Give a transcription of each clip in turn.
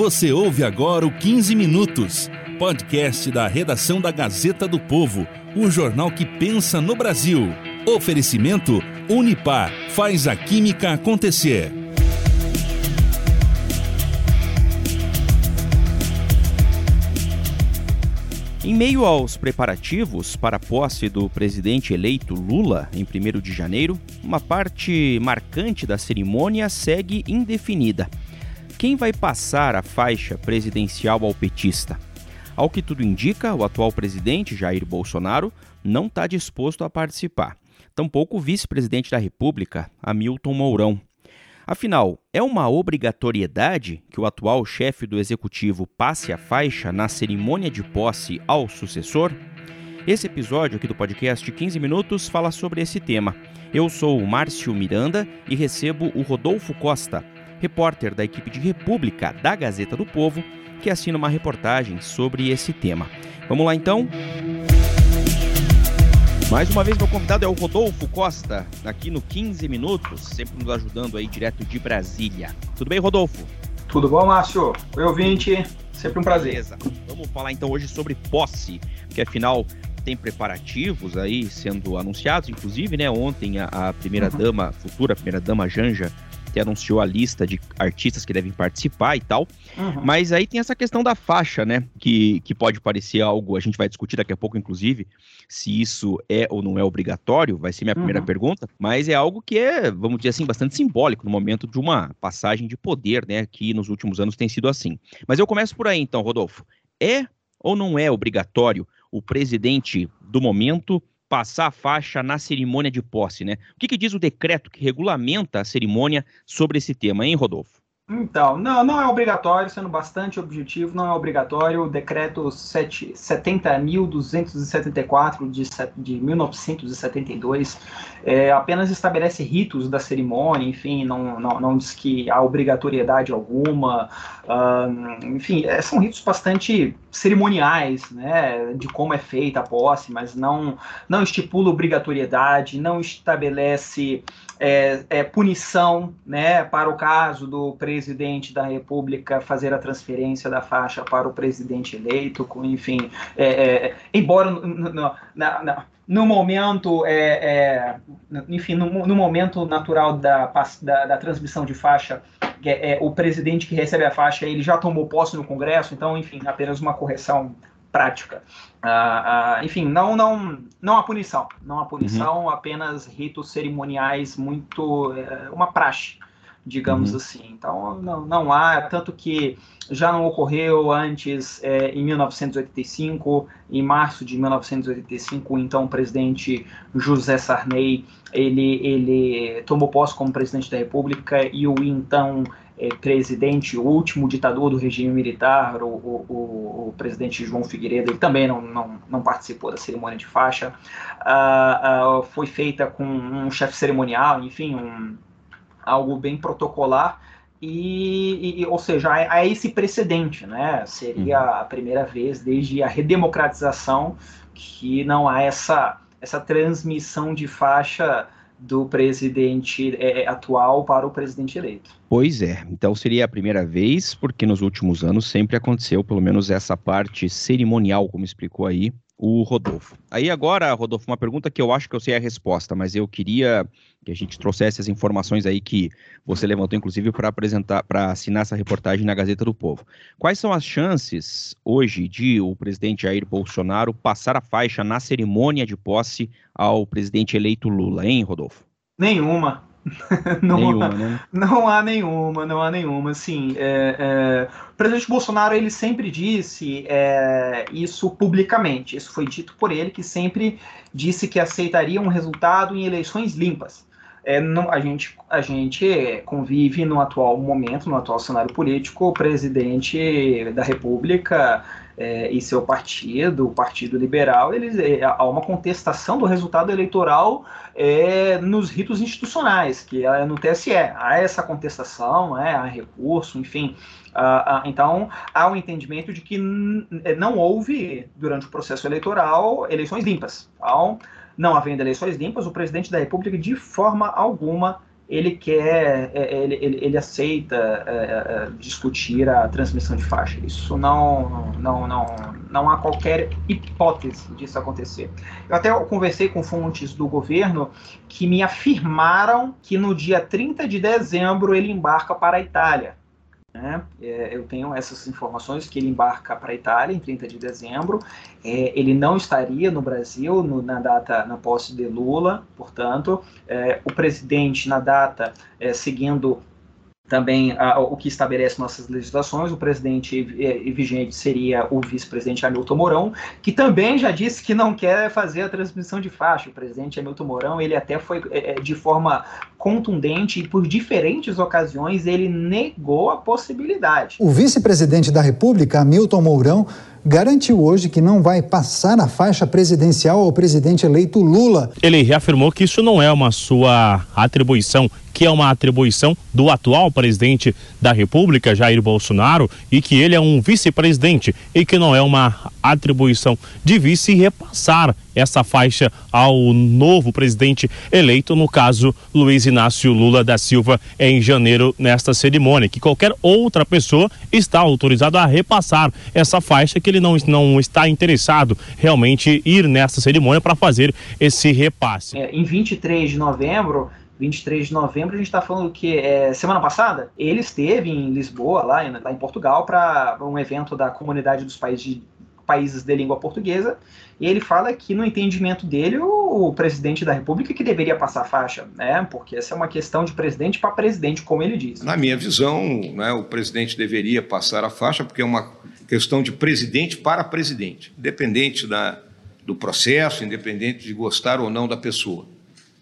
Você ouve agora o 15 Minutos, podcast da redação da Gazeta do Povo, o jornal que pensa no Brasil. Oferecimento Unipar faz a química acontecer. Em meio aos preparativos para a posse do presidente eleito Lula em 1 de janeiro, uma parte marcante da cerimônia segue indefinida. Quem vai passar a faixa presidencial ao petista? Ao que tudo indica, o atual presidente Jair Bolsonaro não está disposto a participar. Tampouco o vice-presidente da República, Hamilton Mourão. Afinal, é uma obrigatoriedade que o atual chefe do executivo passe a faixa na cerimônia de posse ao sucessor? Esse episódio aqui do podcast 15 Minutos fala sobre esse tema. Eu sou o Márcio Miranda e recebo o Rodolfo Costa, repórter da equipe de República da Gazeta do Povo, que assina uma reportagem sobre esse tema. Vamos lá então? Mais uma vez, meu convidado é o Rodolfo Costa, aqui no 15 Minutos, sempre nos ajudando aí direto de Brasília. Tudo bem, Rodolfo? Tudo bom, Márcio? Oi, ouvinte. Sempre um prazer. Beleza. Vamos falar então hoje sobre posse, que afinal tem preparativos aí sendo anunciados, inclusive, né? Ontem a, a primeira-dama, uhum. futura primeira-dama Janja, até anunciou a lista de artistas que devem participar e tal. Uhum. Mas aí tem essa questão da faixa, né? Que, que pode parecer algo, a gente vai discutir daqui a pouco, inclusive, se isso é ou não é obrigatório, vai ser minha primeira uhum. pergunta, mas é algo que é, vamos dizer assim, bastante simbólico no momento de uma passagem de poder, né? Que nos últimos anos tem sido assim. Mas eu começo por aí, então, Rodolfo. É ou não é obrigatório o presidente do momento passar a faixa na cerimônia de posse, né? O que, que, diz o decreto que regulamenta a cerimônia sobre esse tema, hein, Rodolfo? Então, não, não é obrigatório, sendo bastante objetivo, não é obrigatório. O decreto 70.274 de, de 1972 é, apenas estabelece ritos da cerimônia, enfim, não, não, não diz que há obrigatoriedade alguma. enfim, é, são ritos bastante cerimoniais, né, de como é feita a posse, mas não, não estipula obrigatoriedade, não estabelece é, é, punição, né, para o caso do presidente da República fazer a transferência da faixa para o presidente eleito, com, enfim, é, é embora no, no, no momento, é, é, enfim, no, no, momento natural da, da, da transmissão de faixa, é, o presidente que recebe a faixa ele já tomou posse no Congresso, então, enfim, apenas uma correção prática. Ah, ah, enfim, não, não, não há punição, não há punição, uhum. apenas ritos cerimoniais muito, é, uma praxe, digamos uhum. assim. Então, não, não há, tanto que já não ocorreu antes, é, em 1985, em março de 1985, então o presidente José Sarney, ele, ele tomou posse como presidente da República e o então é, presidente, o último ditador do regime militar, o, o, o, presidente João Figueiredo, ele também não, não, não participou da cerimônia de faixa. Uh, uh, foi feita com um chefe cerimonial, enfim, um, algo bem protocolar. E, e, ou seja, há, há, esse precedente, né? Seria uhum. a primeira vez desde a redemocratização que não há essa, essa transmissão de faixa do presidente é, é, atual para o presidente eleito. Pois é, então seria a primeira vez, porque nos últimos anos sempre aconteceu, pelo menos essa parte cerimonial, como explicou aí o Rodolfo. Aí agora, Rodolfo, uma pergunta que eu acho que eu sei a resposta, mas eu queria que a gente trouxesse as informações aí que você levantou, inclusive, para apresentar, para assinar essa reportagem na Gazeta do Povo. Quais são as chances hoje de o presidente Jair Bolsonaro passar a faixa na cerimônia de posse ao presidente eleito Lula, hein, Rodolfo? Nenhuma, não, nenhuma, há, né? não há nenhuma, não há nenhuma. Sim, é, é, o presidente Bolsonaro ele sempre disse é, isso publicamente. Isso foi dito por ele que sempre disse que aceitaria um resultado em eleições limpas. É, não, a, gente, a gente convive no atual momento, no atual cenário político, o presidente da República é, e seu partido, o Partido Liberal, eles, é, há uma contestação do resultado eleitoral é, nos ritos institucionais, que é no TSE. Há essa contestação, é, há recurso, enfim. então, há o um entendimento de que é, não houve, durante o processo eleitoral, eleições limpas. Então, não havendo eleições limpas, o presidente da República, de forma alguma, ele quer, é, ele, ele, ele aceita é, é, discutir a transmissão de faixa. Isso não, não, não, não há qualquer hipótese disso acontecer. Eu até conversei com fontes do governo que me afirmaram que no dia 30 de dezembro ele embarca para a Itália. Né? É, eu tenho essas informações que ele embarca para a Itália em 30 de dezembro. É, ele não estaria no Brasil no, na data na posse de Lula, portanto, é, o presidente na data é, seguindo também a, o que estabelece nossas legislações. O presidente vigente seria o vice-presidente Hamilton Mourão, que também já disse que não quer fazer a transmissão de faixa. O presidente Hamilton Mourão, ele até foi é, é de forma contundente e por diferentes ocasiões ele negou a possibilidade. O vice-presidente da República, Hamilton Mourão, garantiu hoje que não vai passar a faixa presidencial ao presidente eleito Lula. Ele reafirmou que isso não é uma sua atribuição, que é uma atribuição do atual presidente da República, Jair Bolsonaro, e que ele é um vice-presidente e que não é uma atribuição de vice repassar essa faixa ao novo presidente eleito, no caso Luiz Inácio Lula da Silva, em janeiro, nesta cerimônia, que qualquer outra pessoa está autorizado a repassar essa faixa, que ele não, não está interessado realmente ir nessa cerimônia para fazer esse repasse. É, em 23 de novembro, 23 de novembro, a gente está falando que é, semana passada ele esteve em Lisboa, lá em, lá em Portugal, para um evento da comunidade dos países de, países de língua portuguesa, e ele fala que, no entendimento dele, o, o presidente da República que deveria passar a faixa, né? Porque essa é uma questão de presidente para presidente, como ele diz. Na minha visão, né, o presidente deveria passar a faixa, porque é uma questão de presidente para presidente, independente da, do processo, independente de gostar ou não da pessoa.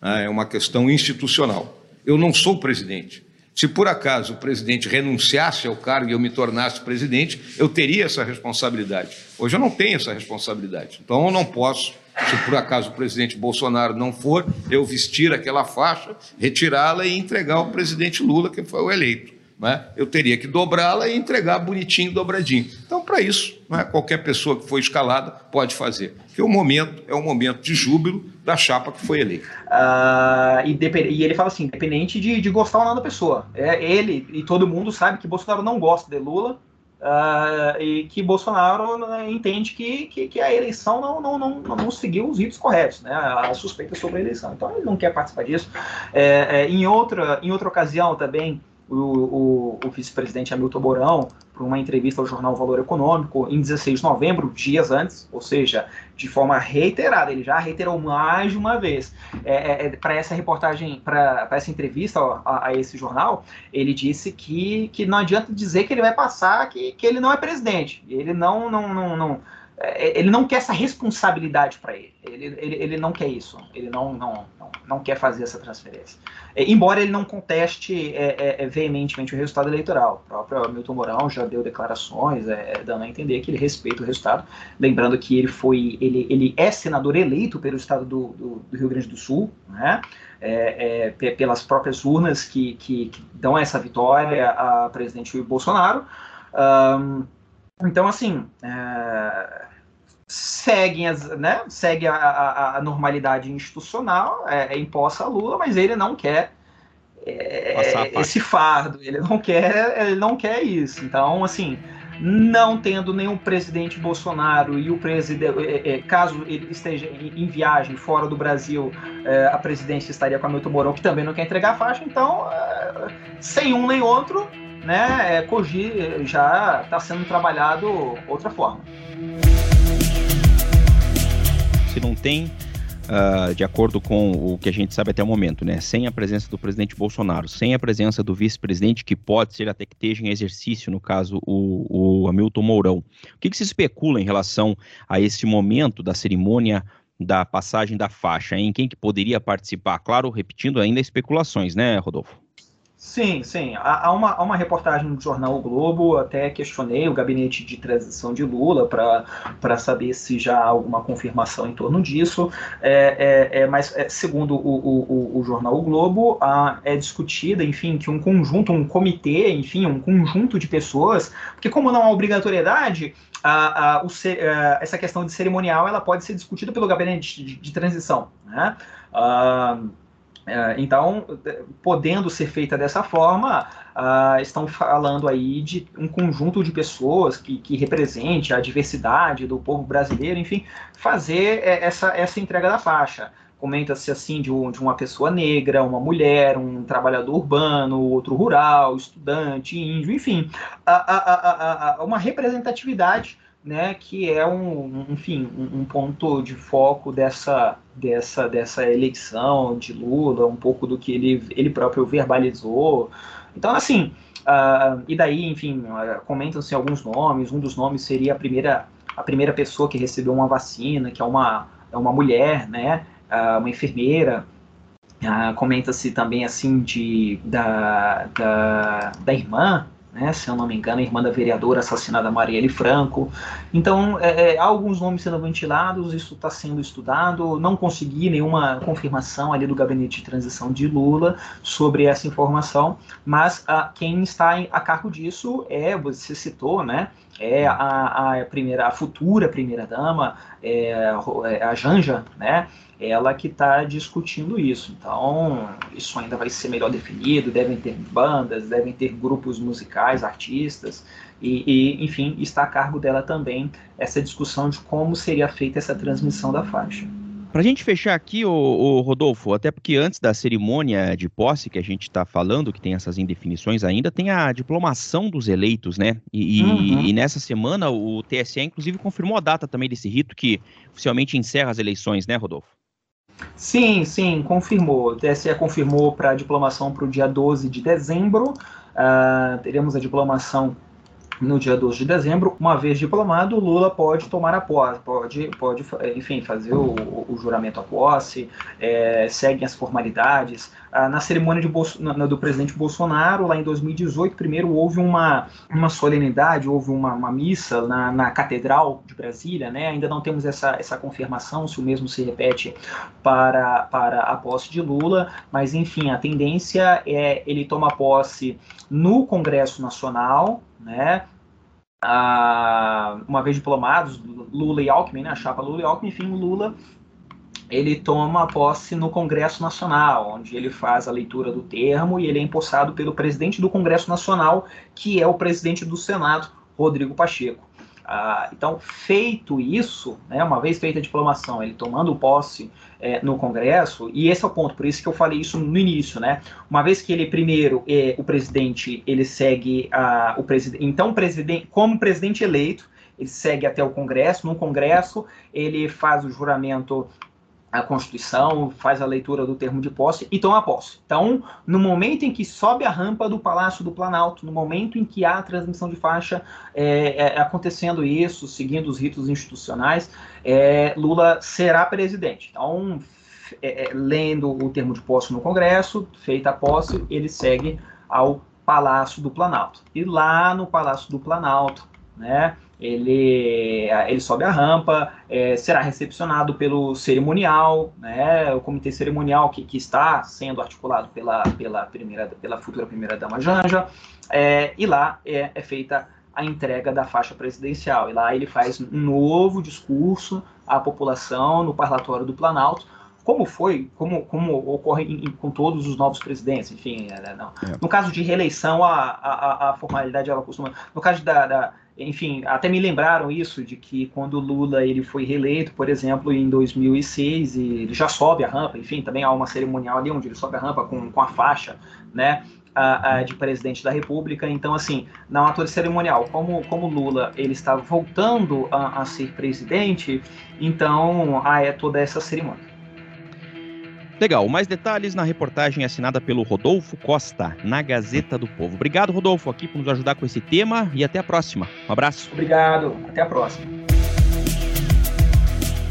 Né? É uma questão institucional. Eu não sou presidente. Se por acaso o presidente renunciasse ao cargo e eu me tornasse presidente, eu teria essa responsabilidade. Hoje eu não tenho essa responsabilidade. Então eu não posso, se por acaso o presidente Bolsonaro não for, eu vestir aquela faixa, retirá-la e entregar ao presidente Lula, que foi o eleito né, eu teria que dobrá-la e entregar bonitinho, dobradinho. Então, para isso, né, qualquer pessoa que foi escalada pode fazer. Porque o momento é o momento de júbilo da chapa que foi eleita. Uh, e, e, ele fala assim, independente de, de, gostar ou não da pessoa. É, ele e todo mundo sabe que Bolsonaro não gosta de Lula, Uh, e que Bolsonaro né, entende que, que, que, a eleição não, não, não, não seguiu os ritos corretos, né, a suspeita sobre a eleição. Então ele não quer participar disso. É, é, em, outra, em outra ocasião também, o, o, o vice-presidente Hamilton Mourão para uma entrevista ao jornal Valor Econômico em 16 de novembro, dias antes, ou seja, de forma reiterada, ele já reiterou mais de uma vez. É, é, é para essa reportagem, para essa entrevista a, a, esse jornal, ele disse que, que não adianta dizer que ele vai passar, que, que ele não é presidente. Ele não, não, não, não ele não quer essa responsabilidade para ele. Ele, ele. ele não quer isso. Ele não, não, não, não quer fazer essa transferência. É, embora ele não conteste é, é, é, veementemente o resultado eleitoral. O próprio Milton Mourão já deu declarações é, dando a entender que ele respeita o resultado. Lembrando que ele foi. Ele, ele é senador eleito pelo estado do, do, do Rio Grande do Sul, né? pelas próprias urnas que, que, que, dão essa vitória a presidente Bolsonaro. Um, então, assim, é, seguem as, né, segue a, a, a normalidade institucional, é, é, imposta a Lula, mas ele não quer é, esse fardo, ele não quer, ele não quer isso. Então, assim, não tendo nenhum presidente Bolsonaro e o presidente, é, é, caso ele esteja em viagem fora do Brasil, é, a presidência estaria com a Milton Mourão, que também não quer entregar a faixa. Então, sem um nem outro, né, é, já está sendo trabalhado outra forma. Se não tem uh, de acordo com o que a gente sabe até o momento, né? Sem a presença do presidente Bolsonaro, sem a presença do vice-presidente, que pode ser até que esteja em exercício, no caso, o, o Hamilton Mourão. O que, que se especula em relação a esse momento da cerimônia da passagem da faixa, em quem que poderia participar? Claro, repetindo ainda especulações, né, Rodolfo? Sim, sim. Há, uma, há uma reportagem no jornal o Globo, até questionei o gabinete de transição de Lula para saber se já há alguma confirmação em torno disso. É, é, é mas, é, segundo o, o, o, jornal o Globo, é discutida, enfim, que um conjunto, um comitê, enfim, um conjunto de pessoas, porque como não há obrigatoriedade, a, a, o, a, essa questão de cerimonial ela pode ser discutida pelo gabinete de, de transição. Né? Uh, é, então, podendo ser feita dessa forma, uh, estão falando aí de um conjunto de pessoas que, que represente a diversidade do povo brasileiro, enfim, fazer é, essa, essa entrega da faixa. Comenta-se assim de, um, de, uma pessoa negra, uma mulher, um trabalhador urbano, outro rural, estudante, índio, enfim, a, a, a, uma representatividade né, que é um, enfim, um, ponto de foco dessa, dessa, dessa eleição de Lula, um pouco do que ele, ele próprio verbalizou. Então, assim, uh, e daí, enfim, uh, comentam-se alguns nomes, um dos nomes seria a primeira, a primeira pessoa que recebeu uma vacina, que é uma, é uma mulher, né, uh, uma enfermeira, comenta-se também, assim, de, da, da, da irmã, né, se eu não me engano, a irmã da vereadora assassinada Marielle Franco. Então, é, é, há alguns nomes sendo ventilados, isso está sendo estudado. Não consegui nenhuma confirmação ali do gabinete de transição de Lula sobre essa informação, mas a, quem está a cargo disso é, você citou, né, é a, a primeira, a futura primeira dama, é, é a Janja, né, ela que está discutindo isso. Então, isso ainda vai ser melhor definido, devem ter bandas, devem ter grupos musicais, artistas, e, e, enfim, está a cargo dela também essa discussão de como seria feita essa transmissão da faixa. Para a gente fechar aqui, o, Rodolfo, até porque antes da cerimônia de posse que a gente está falando, que tem essas indefinições ainda, tem a diplomação dos eleitos, né? E, uhum. e, nessa semana o TSE, inclusive, confirmou a data também desse rito que oficialmente encerra as eleições, né, Rodolfo? Sim, sim, confirmou. O TSE confirmou para a diplomação para o dia 12 de dezembro. Uh, teremos a diplomação no dia 12 de dezembro. Uma vez diplomado, Lula pode tomar a posse, pode, pode enfim, fazer o, o juramento à posse, é, seguem as formalidades. Ah, na cerimônia Bolso, na, do presidente Bolsonaro, lá em 2018, primeiro houve uma, uma solenidade, houve uma, uma missa na, na Catedral de Brasília, né? ainda não temos essa, essa confirmação se o mesmo se repete para, para a posse de Lula, mas enfim, a tendência é ele tomar posse no Congresso Nacional, né? Ah, uma vez diplomados, Lula e Alckmin, né, a chapa Lula e Alckmin, enfim, o Lula ele toma posse no Congresso Nacional, onde ele faz a leitura do termo e ele é empossado pelo presidente do Congresso Nacional, que é o presidente do Senado, Rodrigo Pacheco. Ah, então, feito isso, né, uma vez feita a diplomação, ele tomando posse é, no Congresso, e esse é o ponto, por isso que eu falei isso no início, né? Uma vez que ele primeiro é o presidente, ele segue a, o presidente, então presidente, como presidente eleito, ele segue até o Congresso. No Congresso, ele faz o juramento a Constituição, faz a leitura do termo de posse e toma posse. Então, no momento em que sobe a rampa do Palácio do Planalto, no momento em que há a transmissão de faixa é, é, acontecendo isso, seguindo os ritos institucionais, é, Lula será presidente. Então, é, é, lendo o termo de posse no Congresso, feita a posse, ele segue ao Palácio do Planalto. E lá no Palácio do Planalto, né, ele, ele sobe a rampa, é, será recepcionado pelo cerimonial, né, o comitê cerimonial que, que está sendo articulado pela, pela, primeira, pela futura primeira-dama Janja, é, e lá é, é, feita a entrega da faixa presidencial. E lá ele faz um novo discurso à população no parlatório do Planalto, como foi, como, como ocorre em, com todos os novos presidentes, enfim, é, não. É. no caso de reeleição, a, a, a formalidade ela costuma, no caso da, da enfim, até me lembraram isso, de que quando Lula ele foi reeleito, por exemplo, em 2006, e ele já sobe a rampa, enfim, também há uma cerimonial ali onde ele sobe a rampa com, com a faixa, né, a, a de presidente da República. Então, assim, na ator cerimonial, como, como Lula ele está voltando a, a ser presidente, então há é toda essa cerimônia. Legal, mais detalhes na reportagem assinada pelo Rodolfo Costa, na Gazeta do Povo. Obrigado, Rodolfo, aqui por nos ajudar com esse tema e até a próxima. Um abraço. Obrigado, até a próxima.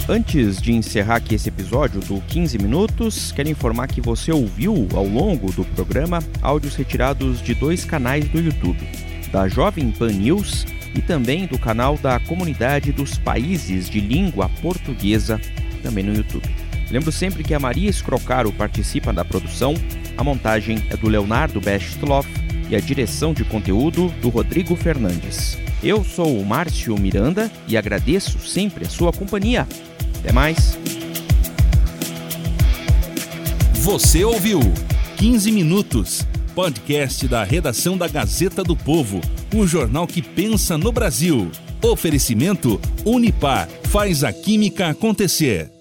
Antes de encerrar aqui esse episódio do 15 Minutos, quero informar que você ouviu ao longo do programa áudios retirados de dois canais do YouTube, da Jovem Pan News e também do canal da Comunidade dos Países de Língua Portuguesa, também no YouTube. Lembro sempre que a Maria Escrocaro participa da produção, a montagem é do Leonardo Bestloff e a direção de conteúdo do Rodrigo Fernandes. Eu sou o Márcio Miranda e agradeço sempre a sua companhia. Até mais. Você ouviu 15 Minutos, podcast da redação da Gazeta do Povo, o jornal que pensa no Brasil. Oferecimento Unipar faz a química acontecer.